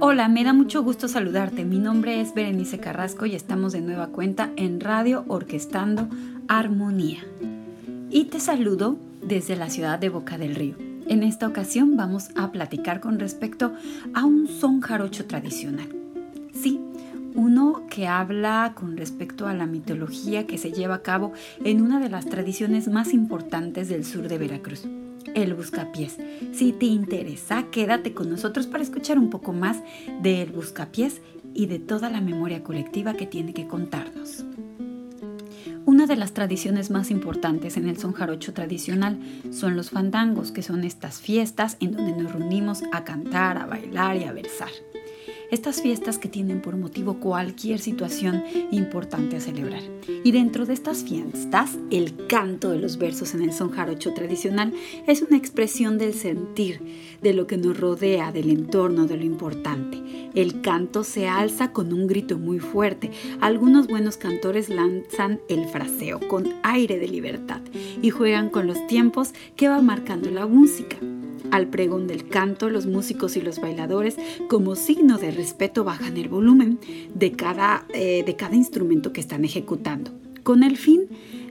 Hola, me da mucho gusto saludarte. Mi nombre es Berenice Carrasco y estamos de nueva cuenta en Radio Orquestando Armonía. Y te saludo desde la ciudad de Boca del Río. En esta ocasión vamos a platicar con respecto a un son jarocho tradicional. Sí, uno que habla con respecto a la mitología que se lleva a cabo en una de las tradiciones más importantes del sur de Veracruz el Buscapiés. Si te interesa, quédate con nosotros para escuchar un poco más del Buscapiés y de toda la memoria colectiva que tiene que contarnos. Una de las tradiciones más importantes en el son jarocho tradicional son los fandangos, que son estas fiestas en donde nos reunimos a cantar, a bailar y a versar. Estas fiestas que tienen por motivo cualquier situación importante a celebrar. Y dentro de estas fiestas, el canto de los versos en el son jarocho tradicional es una expresión del sentir, de lo que nos rodea, del entorno, de lo importante. El canto se alza con un grito muy fuerte. Algunos buenos cantores lanzan el fraseo con aire de libertad y juegan con los tiempos que va marcando la música. Al pregón del canto, los músicos y los bailadores, como signo de respeto, bajan el volumen de cada, eh, de cada instrumento que están ejecutando, con el fin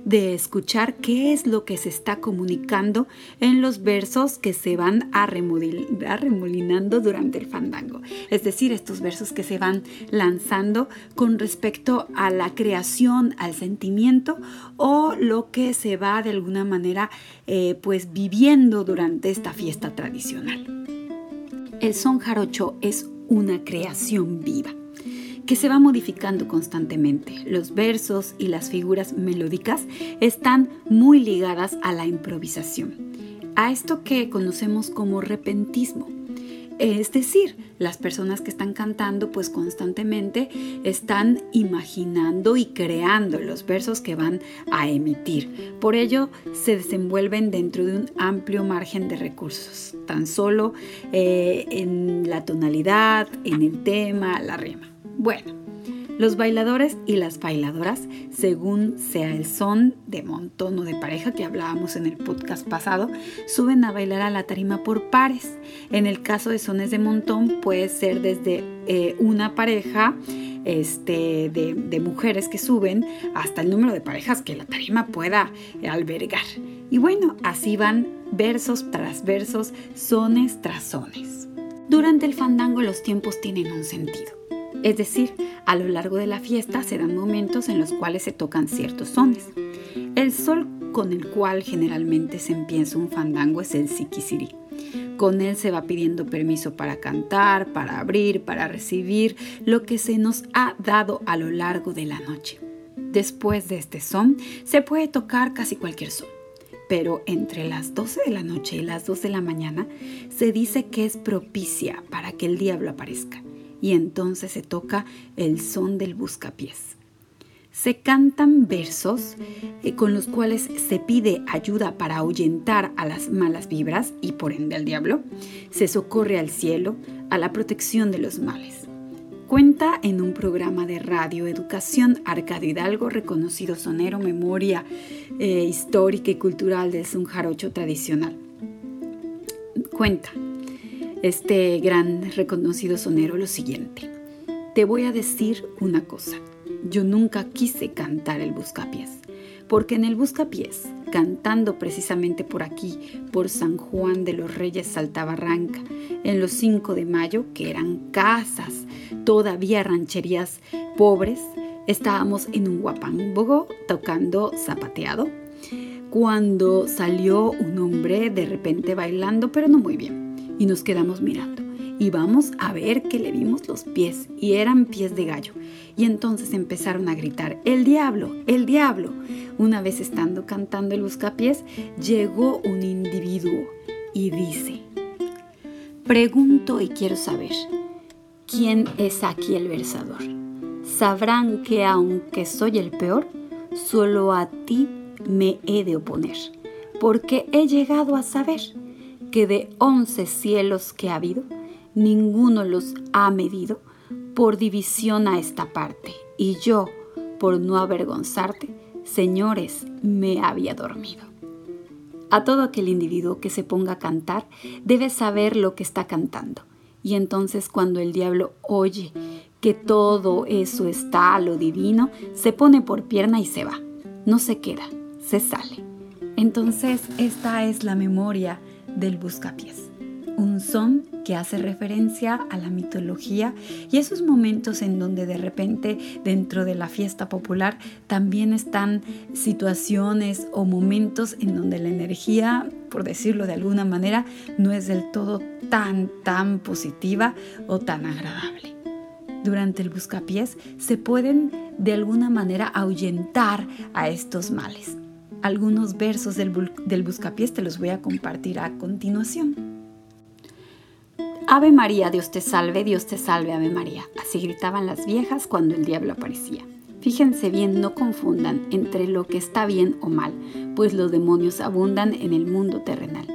de escuchar qué es lo que se está comunicando en los versos que se van arremolinando durante el fandango. Es decir, estos versos que se van lanzando con respecto a la creación, al sentimiento o lo que se va de alguna manera eh, pues viviendo durante esta fiesta tradicional. El son jarocho es una creación viva que se va modificando constantemente. Los versos y las figuras melódicas están muy ligadas a la improvisación, a esto que conocemos como repentismo. Es decir, las personas que están cantando pues constantemente están imaginando y creando los versos que van a emitir. Por ello se desenvuelven dentro de un amplio margen de recursos, tan solo eh, en la tonalidad, en el tema, la rima. Bueno, los bailadores y las bailadoras, según sea el son de montón o de pareja que hablábamos en el podcast pasado, suben a bailar a la tarima por pares. En el caso de sones de montón puede ser desde eh, una pareja este, de, de, mujeres que suben hasta el número de parejas que la tarima pueda albergar. Y bueno, así van versos tras versos, sones tras sones. Durante el fandango los tiempos tienen un sentido. Es decir, a lo largo de la fiesta se dan momentos en los cuales se tocan ciertos sones. El sol con el cual generalmente se empieza un fandango es el siquisirí. Con él se va pidiendo permiso para cantar, para abrir, para recibir lo que se nos ha dado a lo largo de la noche. Después de este son, se puede tocar casi cualquier son pero entre las 12 de la noche y las 2 de la mañana se dice que es propicia para que el diablo aparezca y entonces se toca el son del buscapiés. Se cantan versos eh, con los cuales se pide ayuda para ahuyentar a las malas vibras y por ende al diablo. Se socorre al cielo, a la protección de los males. Cuenta en un programa de radio Educación Arcadio Hidalgo, reconocido sonero, memoria eh, histórica y cultural del son jarocho tradicional. Cuenta este gran reconocido sonero lo siguiente. Te voy a decir una cosa. Yo nunca quise cantar el buscapiés, porque en el buscapiés, cantando precisamente por aquí, por San Juan de los Reyes Saltabarranca, en los 5 de mayo, que eran casas, todavía rancherías pobres, estábamos en un guapambogo tocando zapateado, cuando salió un hombre de repente bailando, pero no muy bien y nos quedamos mirando. Y vamos a ver que le vimos los pies y eran pies de gallo. Y entonces empezaron a gritar, el diablo, el diablo. Una vez estando cantando el buscapiés, llegó un individuo y dice, pregunto y quiero saber, ¿quién es aquí el versador? Sabrán que aunque soy el peor, solo a ti me he de oponer, porque he llegado a saber que de once cielos que ha habido, ninguno los ha medido por división a esta parte. Y yo, por no avergonzarte, señores, me había dormido. A todo aquel individuo que se ponga a cantar debe saber lo que está cantando Y entonces cuando el diablo oye que todo eso está a lo divino, se pone por pierna y se va. No se queda, se sale. Entonces esta es la memoria del buscapiés. Un son que hace referencia a la mitología y esos momentos en donde de repente dentro de la fiesta popular también están situaciones o momentos en donde la energía, por decirlo de alguna manera, no es del todo tan, tan positiva o tan agradable. Durante el buscapiés se pueden de alguna manera ahuyentar a estos males. Algunos versos del, del buscapiés te los voy a compartir a continuación. Ave María, Dios te salve, Dios te salve, Ave María. Así gritaban las viejas cuando el diablo aparecía. Fíjense bien, no confundan entre lo que está bien o mal, pues los demonios abundan en el mundo terrenal.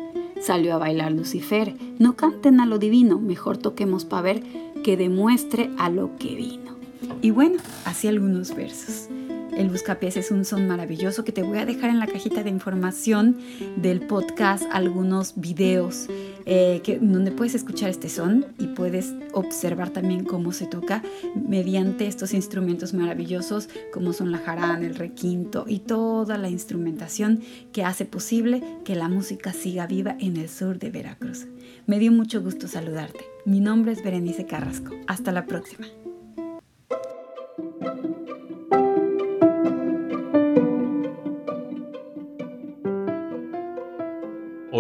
Salió a bailar Lucifer, no canten a lo divino, mejor toquemos para ver que demuestre a lo que vino. Y bueno, así algunos versos. El buscapiés es un son maravilloso que te voy a dejar en la cajita de información del podcast algunos videos eh, que, donde puedes escuchar este son y puedes observar también cómo se toca mediante estos instrumentos maravillosos como son la jarana, el requinto y toda la instrumentación que hace posible que la música siga viva en el sur de Veracruz. Me dio mucho gusto saludarte. Mi nombre es Berenice Carrasco. Hasta la próxima.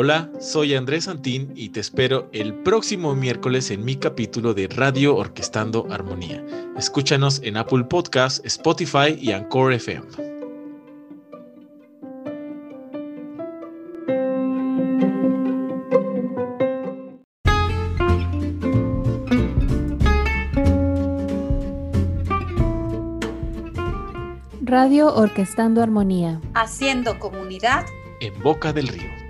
Hola, soy Andrés Santín y te espero el próximo miércoles en mi capítulo de Radio Orquestando Armonía. Escúchanos en Apple Podcasts, Spotify y Anchor FM. Radio Orquestando Armonía. Haciendo comunidad en Boca del Río.